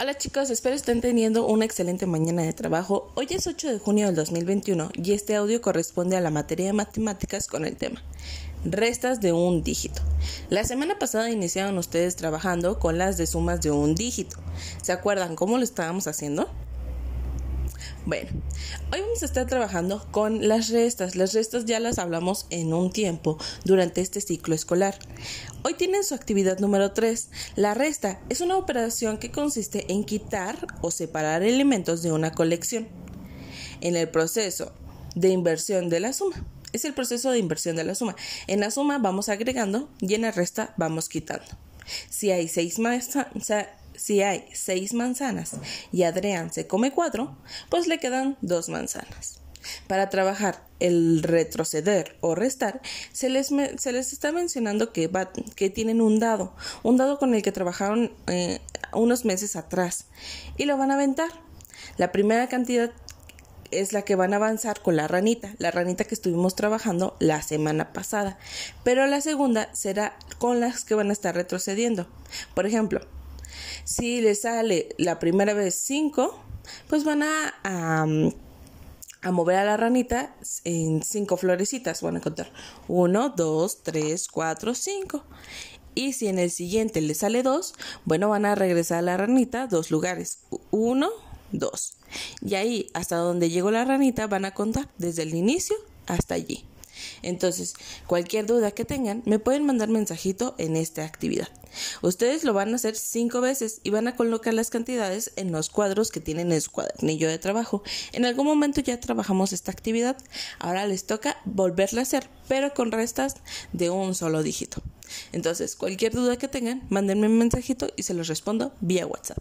Hola chicos, espero estén teniendo una excelente mañana de trabajo. Hoy es 8 de junio del 2021 y este audio corresponde a la materia de matemáticas con el tema restas de un dígito. La semana pasada iniciaron ustedes trabajando con las de sumas de un dígito. ¿Se acuerdan cómo lo estábamos haciendo? Bueno, hoy vamos a estar trabajando con las restas. Las restas ya las hablamos en un tiempo durante este ciclo escolar. Hoy tienen su actividad número 3. La resta es una operación que consiste en quitar o separar elementos de una colección. En el proceso de inversión de la suma. Es el proceso de inversión de la suma. En la suma vamos agregando y en la resta vamos quitando. Si hay seis manzanas, si hay seis manzanas y Adrián se come cuatro, pues le quedan dos manzanas. Para trabajar el retroceder o restar, se les, se les está mencionando que, que tienen un dado, un dado con el que trabajaron eh, unos meses atrás y lo van a aventar. La primera cantidad es la que van a avanzar con la ranita, la ranita que estuvimos trabajando la semana pasada, pero la segunda será con las que van a estar retrocediendo. Por ejemplo, si les sale la primera vez 5, pues van a, a, mover a la ranita en 5 florecitas. Van a contar 1, 2, 3, 4, 5. Y si en el siguiente les sale 2, bueno, van a regresar a la ranita dos lugares. 1, 2. Y ahí, hasta donde llegó la ranita, van a contar desde el inicio hasta allí. Entonces, cualquier duda que tengan, me pueden mandar mensajito en esta actividad. Ustedes lo van a hacer cinco veces y van a colocar las cantidades en los cuadros que tienen en su cuadernillo de trabajo. En algún momento ya trabajamos esta actividad, ahora les toca volverla a hacer, pero con restas de un solo dígito. Entonces, cualquier duda que tengan, mándenme un mensajito y se los respondo vía WhatsApp.